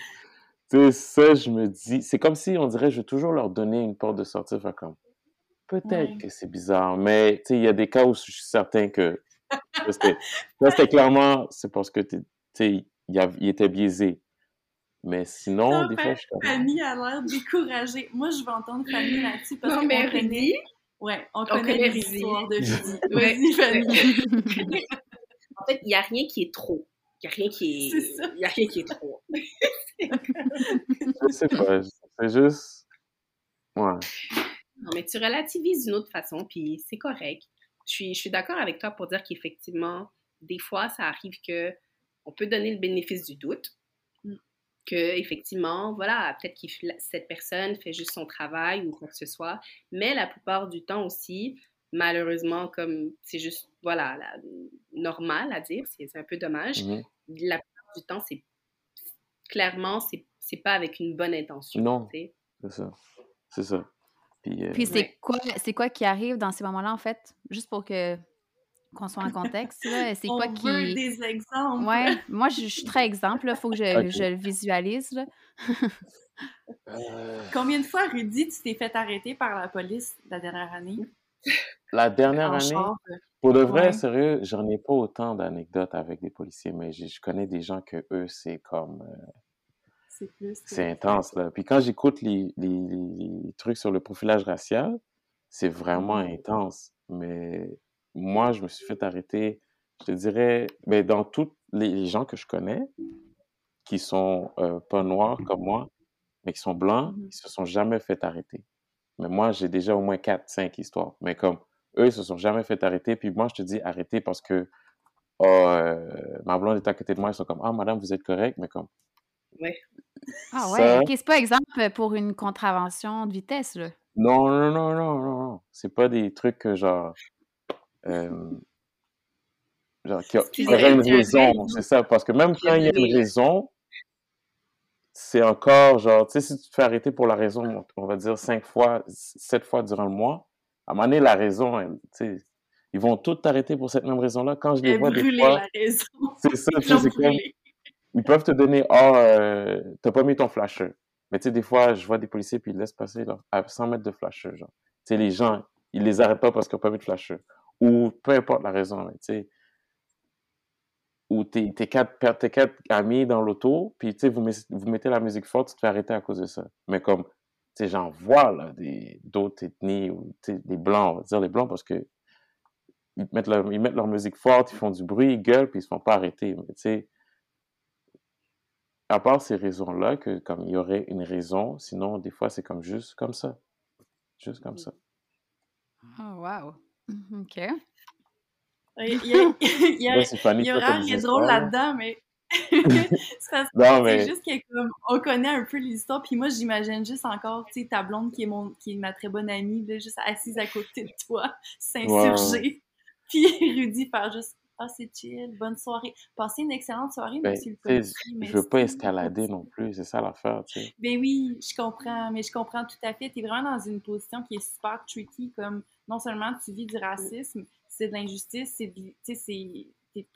S3: sais, ça, je me dis, c'est comme si on dirait, je veux toujours leur donner une porte de sortie. Enfin, comme, peut-être que c'est bizarre, mais tu sais, il y a des cas où je suis certain que c'était clairement, c'est parce que tu sais, il, était biaisé. Mais sinon, des fois, je
S2: Fanny a l'air découragée. Moi, je vais entendre Fanny là-dessus parce qu'on connaît... Ouais, on, connaît, l'histoire de Judy. Vas-y, Fanny.
S4: en fait, il n'y a rien qui est trop. Il n'y a rien qui est... Y a rien qui est trop.
S3: je sais pas. C'est juste... Ouais.
S4: Non, mais tu relativises d'une autre façon, puis c'est correct. Je suis, je suis d'accord avec toi pour dire qu'effectivement, des fois, ça arrive que on peut donner le bénéfice du doute. Que effectivement, voilà, peut-être que cette personne fait juste son travail ou quoi que ce soit, mais la plupart du temps aussi, malheureusement, comme c'est juste, voilà, normal à dire, c'est un peu dommage, mm-hmm. la plupart du temps, c'est clairement, c'est pas avec une bonne intention.
S3: Non, c'est ça. C'est ça.
S1: Puis, euh, c'est quoi, c'est quoi qui arrive dans ces moments-là, en fait? Juste pour que qu'on soit en contexte, c'est quoi qui...
S2: Veut des exemples.
S1: Ouais, moi, je, suis très exemple, il faut que je, le visualise, là.
S2: Euh. Combien de fois, Rudy, tu t'es fait arrêter par la police la dernière année?
S3: La dernière année? Pour de vrai, sérieux, j'en ai pas autant d'anecdotes avec des policiers, mais je, connais des gens que eux, c'est comme... Euh,
S2: c'est plus.
S3: C'est intense, là. Puis quand j'écoute les, les, trucs sur le profilage racial, c'est vraiment mm-hmm. intense. Mais moi, je me suis fait arrêter, je te dirais, mais ben, dans tous les, gens que je connais, qui sont euh, pas noirs comme moi, mais qui sont blancs, mm-hmm. ils se sont jamais fait arrêter. Mais moi, j'ai déjà au moins 4, 5 histoires. Mais comme eux, ils se sont jamais fait arrêter. Puis moi, je te dis arrêter parce que oh, euh, ma blonde est à côté de moi. Ils sont comme, ah, madame, vous êtes correct. Mais comme,
S4: Ouais.
S1: Ah ouais, ok, c'est pas exemple pour une contravention de vitesse, là.
S3: Non, non, non, non, non, non. C'est pas des trucs que genre. Euh, genre, qui aurait une raison, c'est ça. Parce que même quand il y a une raison, c'est encore genre, tu sais, si tu te fais arrêter pour la raison, on va dire cinq fois, sept fois durant le mois, à un moment donné, la raison, tu sais, ils vont tous t'arrêter pour cette même raison-là. Quand je les vois des fois. C'est ça, c'est comme ils peuvent te donner, oh, euh, t'as pas mis ton flasher. Mais tu sais, des fois, je vois des policiers, puis ils laissent passer là, à 100 mètres de flasher, genre. Tu sais, les gens, ils les arrêtent pas parce qu'ils n'ont pas mis de flasher. Ou peu importe la raison, tu sais. Ou t'es, quatre, quatre amis dans l'auto, puis tu sais, vous, vous mettez la musique forte, tu te fais arrêter à cause de ça. Mais comme, tu sais, j'en vois, là, d'autres ethnies, ou tu sais, des blancs, on va dire les blancs, parce que ils mettent, leur, ils mettent leur musique forte, ils font du bruit, ils gueulent, puis ils se font pas arrêter. Mais tu sais, à part ces raisons-là, que comme il y aurait une raison, sinon des fois c'est comme juste comme ça. Juste comme ça.
S1: Oh wow. OK.
S2: Il y, a, il y, a, il y aura rien de drôle là-dedans, mais c'est juste que comme on connaît un peu l'histoire, puis moi j'imagine juste encore, tu sais, ta blonde qui est mon qui est ma très bonne amie, là, juste assise à côté de toi, s'insurger, puis Rudy faire juste ah, c'est chill, bonne soirée. Passez une excellente soirée,
S3: ben, monsieur le policier. Je veux pas escalader non plus, c'est ça l'affaire, tu sais.
S2: Ben oui, je comprends, mais je comprends tout à fait. Tu es vraiment dans une position qui est super tricky, comme non seulement tu vis du racisme, c'est de l'injustice, c'est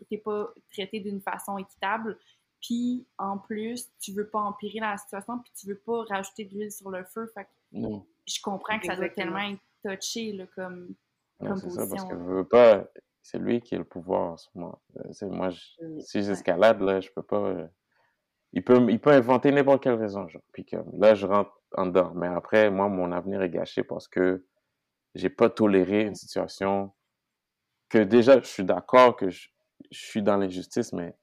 S2: t'es pas traité d'une façon équitable, puis en plus, tu veux pas empirer la situation, puis tu veux pas rajouter de l'huile sur le feu. Fait
S3: non.
S2: Je comprends que ça doit tellement être touché, là, comme,
S3: comme position. Ça, parce que je veux pas c'est lui qui a le pouvoir en ce moment. Euh, moi, si j'escalade, là, je peux pas. Euh, il, peut, il peut inventer n'importe quelle raison. Genre. Puis là, je rentre en dedans. Mais après, moi, mon avenir est gâché parce que j'ai pas toléré une situation que déjà, je suis d'accord que je, suis dans l'injustice, mais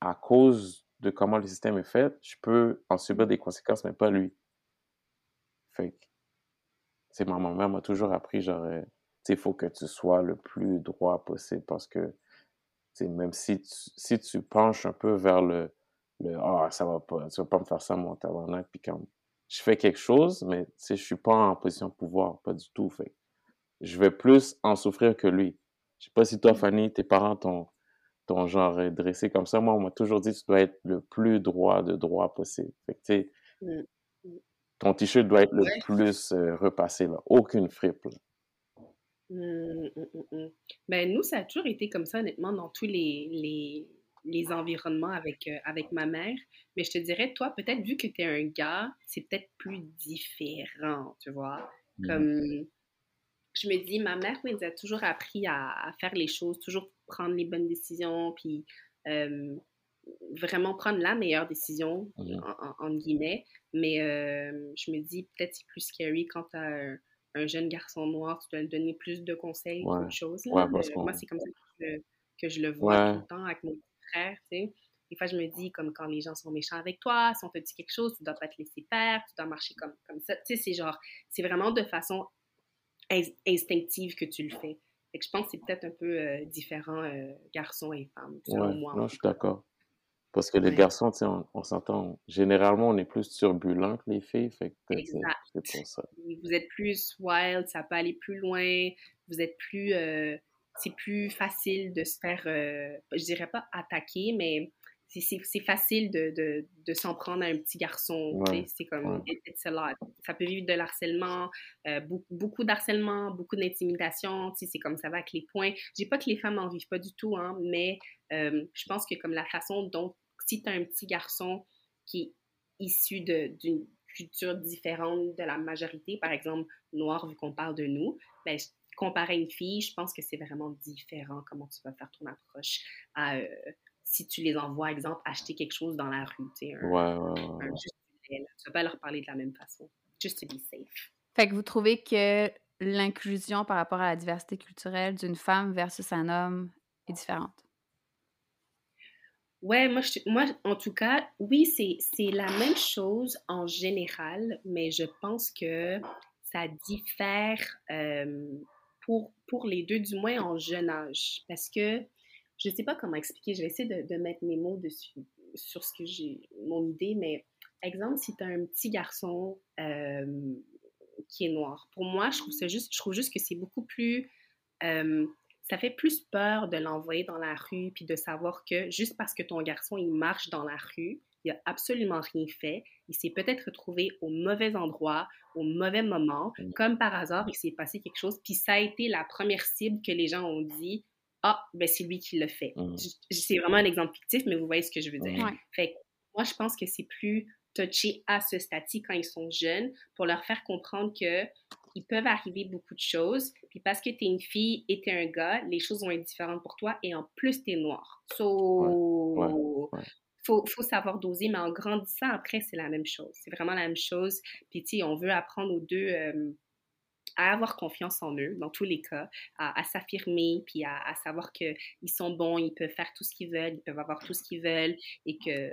S3: à cause de comment le système est fait, je peux en subir des conséquences, mais pas lui. Fait c'est ma maman m'a toujours appris, genre, euh, il faut que tu sois le plus droit possible parce que, même si tu, si tu penches un peu vers le, le ah, ça va pas, tu vas pas me faire ça, mon tabarnak, puis quand je fais quelque chose, mais, je suis pas en position de pouvoir, pas du tout, fait je vais plus en souffrir que lui. Je sais pas si toi, Fanny, tes parents t'ont, ton genre dressé comme ça. Moi, on m'a toujours dit, tu dois être le plus droit de droit possible. Fait que, tu sais, mmh. Ton t-shirt doit être le plus euh, repassé, là. Aucune fripe,
S4: mmh, mmh, ben, nous, ça a toujours été comme ça, honnêtement, dans tous les, les, les environnements avec, euh, avec ma mère. Mais je te dirais, toi, peut-être vu que tu es un gars, c'est peut-être plus différent, tu vois. Mmh. Comme, je me dis, ma mère nous a toujours appris à, faire les choses, toujours prendre les bonnes décisions, puis vraiment prendre la meilleure décision, en, guillemets. Mais euh, je me dis, peut-être c'est plus scary quand tu as un, jeune garçon noir, tu dois lui donner plus de conseils ouais. qu'autre chose. moi, c'est comme ça que je, le vois tout le temps avec mon frère, tu sais. Des fois, je me dis, comme quand les gens sont méchants avec toi, si on te dit quelque chose, tu dois pas te laisser faire, tu dois marcher comme, comme ça. Tu sais, c'est genre, c'est vraiment de façon instinctive que tu le fais. Fait que je pense que c'est peut-être un peu euh, différent, euh, garçons et femmes, selon moi.
S3: Non, je suis d'accord. Parce que les garçons, tu sais, on, s'entend, généralement, on est plus turbulent que les filles, fait que c'est
S4: pour ça. Vous êtes plus wild, ça peut aller plus loin, vous êtes plus... Euh, c'est plus facile de se faire, euh, je dirais pas attaquer, mais c'est facile de, de, de s'en prendre à un petit garçon. c'est comme, Ça peut vivre de l'harcèlement, euh, beaucoup, beaucoup d'harcèlement, beaucoup d'intimidation. C'est comme ça va avec les points. Je dis pas que les femmes en vivent pas du tout, hein, mais je pense que comme la façon dont si tu as un petit garçon qui est issu d'une culture différente de la majorité, par exemple noir, vu qu'on parle de nous, ben, comparé à une fille, je pense que c'est vraiment différent comment tu vas faire ton approche à, euh, si tu les envoies, exemple, acheter quelque chose dans la rue, tu sais, un,
S3: ouais, ouais,
S4: tu vas pas leur parler de la même façon, just to be safe.
S1: Fait que vous trouvez que l'inclusion par rapport à la diversité culturelle d'une femme versus un homme est différente?
S4: Ouais, moi, moi, en tout cas, oui, c'est la même chose en général, mais je pense que ça diffère euh, pour, pour les deux, du moins en jeune âge. Parce que je ne sais pas comment expliquer, je vais essayer de, mettre mes mots dessus, sur ce que j'ai, mon idée, mais exemple, si tu as un petit garçon euh, qui est noir, pour moi, je trouve, ça juste, je trouve juste que c'est beaucoup plus. Euh, ça fait plus peur de l'envoyer dans la rue, puis de savoir que juste parce que ton garçon, il marche dans la rue, il n'a absolument rien fait, il s'est peut-être retrouvé au mauvais endroit, au mauvais moment, mmh. comme par hasard, il s'est passé quelque chose, puis ça a été la première cible que les gens ont dit, ah, ben c'est lui qui l'a fait. Mmh. C'est vraiment un exemple fictif, mais vous voyez ce que je veux dire. Fait moi, je pense que c'est plus touché à ce statut quand ils sont jeunes pour leur faire comprendre que il peuvent arriver beaucoup de choses. Puis parce que tu es une fille et tu es un gars, les choses vont être différentes pour toi et en plus, tu es noir. So, Faut, faut, savoir doser, mais en grandissant, après, c'est la même chose. C'est vraiment la même chose. Puis, tu sais, on veut apprendre aux deux euh, à avoir confiance en eux, dans tous les cas, à, s'affirmer, puis à, à savoir qu'ils sont bons, ils peuvent faire tout ce qu'ils veulent, ils peuvent avoir tout ce qu'ils veulent et que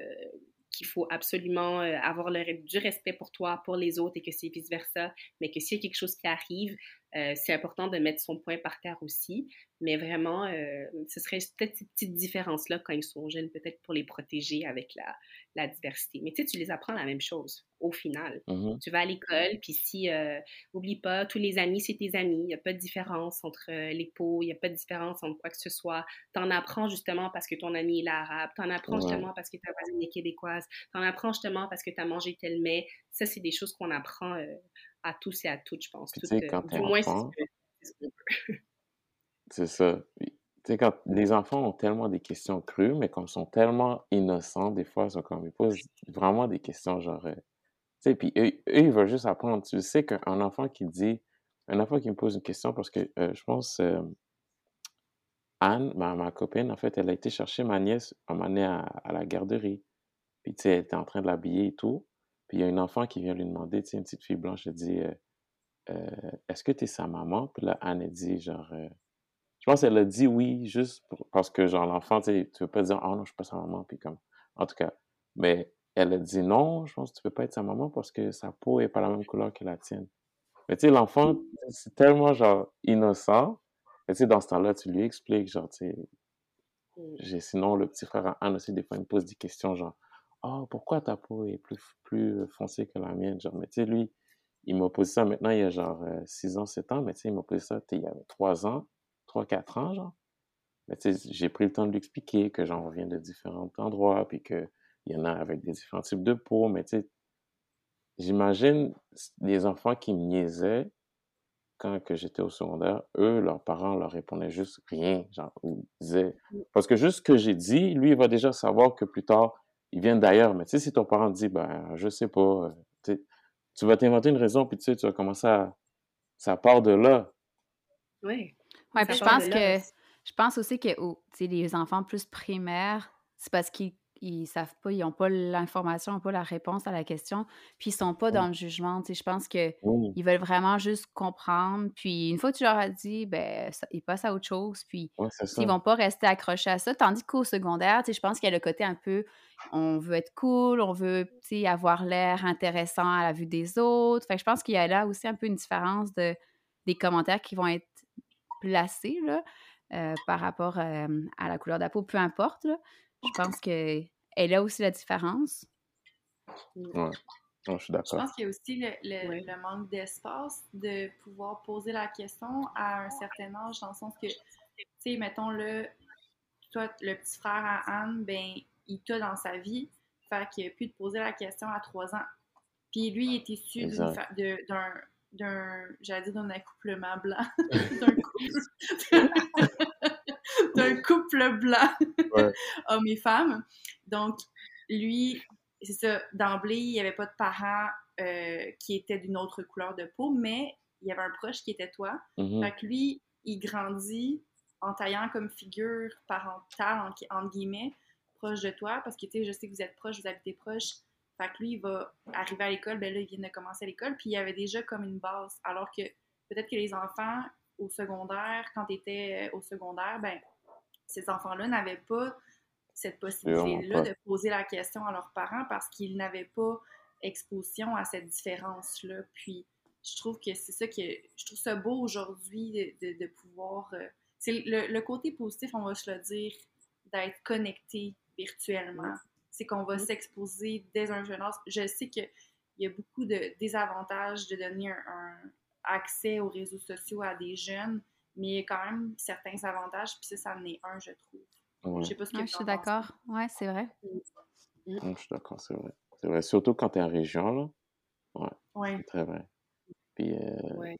S4: qu'il faut absolument euh, avoir le, du respect pour toi, pour les autres et que c'est vice-versa, mais que s'il y a quelque chose qui arrive, euh, c'est important de mettre son point par terre aussi. Mais vraiment, euh, ce serait peut-être ces petites différences-là quand ils sont jeunes, peut-être pour les protéger avec la, la diversité. Mais tu sais, tu les apprends la même chose au final.
S3: Mm-hmm.
S4: Tu vas à l'école, puis si, euh, oublie pas, tous les amis, c'est tes amis. Il n'y a pas de différence entre les peaux, il n'y a pas de différence entre quoi que ce soit. Tu en apprends justement parce que ton ami est arabe, tu en apprends justement parce que ta voisine est québécoise, tu en apprends justement parce que tu as mangé tel mets. Ça, c'est des choses qu'on apprend à tous et à toutes, je pense.
S3: sais, quand du moins, c'est ça. Tu sais, quand les enfants ont tellement des questions crues, mais comme ils sont tellement innocents, des fois, ils, sont comme, ils posent vraiment des questions genre. Euh, tu sais, puis eux, ils veulent juste apprendre. Tu sais qu'un enfant qui dit. Un enfant qui me pose une question, parce que euh, je pense. Euh, Anne, ma, ma, copine, en fait, elle a été chercher ma nièce, à m'amener à, à la garderie. Puis, tu sais, elle était en train de l'habiller et tout. Puis il y a une enfant qui vient lui demander, tu sais, une petite fille blanche, elle dit euh, euh, Est-ce que tu es sa maman? Puis là, Anne, elle dit, genre, euh, je pense qu'elle a dit oui, juste parce que, genre, l'enfant, tu sais, tu veux pas dire Oh non, je suis pas sa maman. Puis comme, en tout cas, mais elle a dit non, je pense que tu peux pas être sa maman parce que sa peau est pas la même couleur que la tienne. Mais tu sais, l'enfant, c'est tellement, genre, innocent. Mais tu sais, dans ce temps-là, tu lui expliques, genre, tu sais, j'ai, sinon, le petit frère Anne aussi, des fois, il me pose des questions, genre, oh, pourquoi ta peau est plus, plus foncée que la mienne? Genre, mais tu sais, lui, il m'a posé ça maintenant, il y a genre 6 ans, 7 ans, mais tu sais, il m'a posé ça, il y a 3 ans, 3, 4 ans, genre. Mais tu sais, j'ai pris le temps de lui expliquer que j'en reviens de différents endroits, puis qu'il y en a avec des différents types de peau, mais tu sais, j'imagine les enfants qui me niaisaient quand que j'étais au secondaire, eux, leurs parents leur répondaient juste rien, genre, ou disaient, parce que juste ce que j'ai dit, lui, il va déjà savoir que plus tard, ils viennent d'ailleurs. Mais tu sais, si ton parent dit, ben, je sais pas, euh, tu vas t'inventer une raison, puis tu sais, tu vas commencer à. Ça part de là.
S4: Oui.
S1: Oui, puis je pense que. Je pense aussi que oh, les enfants plus primaires, c'est parce qu'ils ils savent pas, ils n'ont pas l'information, ils n'ont pas la réponse à la question, puis ils sont pas dans le jugement. Je pense qu'ils ils veulent vraiment juste comprendre. Puis une fois que tu leur as dit, ben, ils passent à autre chose, puis ils vont pas rester accrochés à ça. Tandis qu'au secondaire, je pense qu'il y a le côté un peu, on veut être cool, on veut avoir l'air intéressant à la vue des autres. Fait je pense qu'il y a là aussi un peu une différence de, des commentaires qui vont être placés là, euh, par rapport euh, à la couleur de la peau, peu importe. Là. Je pense qu'elle a aussi la différence.
S3: Ouais. je suis d'accord.
S2: Je pense qu'il y a aussi le, manque d'espace de pouvoir poser la question à un certain âge, dans le sens que, tu sais, mettons le, toi, le petit frère à Anne, ben, il t'a dans sa vie, fait qu'il a pu te poser la question à trois ans. Puis lui, il est issu d'un, d'un, j'allais dire d'un accouplement blanc, d'un couple. d'un couple blanc, homme et femme. Donc, lui, c'est ça, d'emblée, il n'y avait pas de parents euh, qui étaient d'une autre couleur de peau, mais il y avait un proche qui était toi. Mm Fait que lui, il grandit en taillant comme figure parentale, entre guillemets, proche de toi, parce que, tu sais, je sais que vous êtes proche, vous habitez proche. Fait que lui, il va arriver à l'école, ben là, il vient de commencer à l'école, puis il y avait déjà comme une base. Alors que peut-être que les enfants au secondaire, quand tu étais au secondaire, ben ces enfants-là n'avaient pas cette possibilité-là de poser la question à leurs parents parce qu'ils n'avaient pas exposition à cette différence-là. Puis, je trouve que c'est ça que je trouve ça beau aujourd'hui de, pouvoir. Euh, c'est le, côté positif, on va se le dire, d'être connecté virtuellement. C'est qu'on va s'exposer dès un jeune âge. Je sais qu'il y a beaucoup de désavantages de donner un accès aux réseaux sociaux à des jeunes mais il y a quand même certains avantages, puis ça, ça en est un, je trouve. Je sais pas ce que
S1: Je suis d'accord. Ouais, c'est vrai.
S3: je suis d'accord, c'est vrai. C'est vrai. Surtout quand tu es en région, là. Ouais.
S2: ouais.
S3: Très vrai. Puis, euh...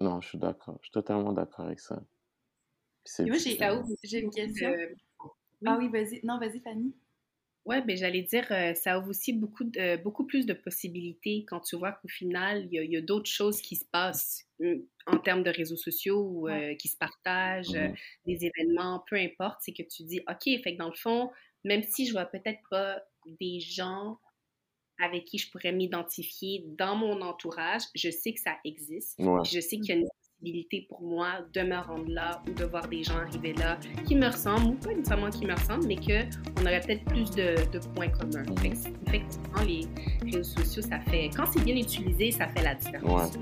S3: non, je suis d'accord. Je suis totalement d'accord avec ça.
S2: Moi, j'ai une question? Euh, ah oui, vas-y. Non, vas-y, Fanny.
S4: Oui, ben j'allais dire, euh, ça ouvre aussi beaucoup, de, beaucoup plus de possibilités quand tu vois qu'au final, il y a, d'autres choses qui se passent euh, en termes de réseaux sociaux ou euh, qui se partagent, mmh des événements, peu importe. C'est que tu dis, OK, fait que dans le fond, même si je vois peut-être pas des gens avec qui je pourrais m'identifier dans mon entourage, je sais que ça existe. Je sais qu'il y a une pour moi de me rendre là ou de voir des gens arriver là qui me ressemblent ou pas nécessairement qui me ressemblent, mais qu'on aurait peut-être plus de, points communs. Effectivement, les réseaux sociaux, ça fait, quand c'est bien utilisé, ça fait la différence.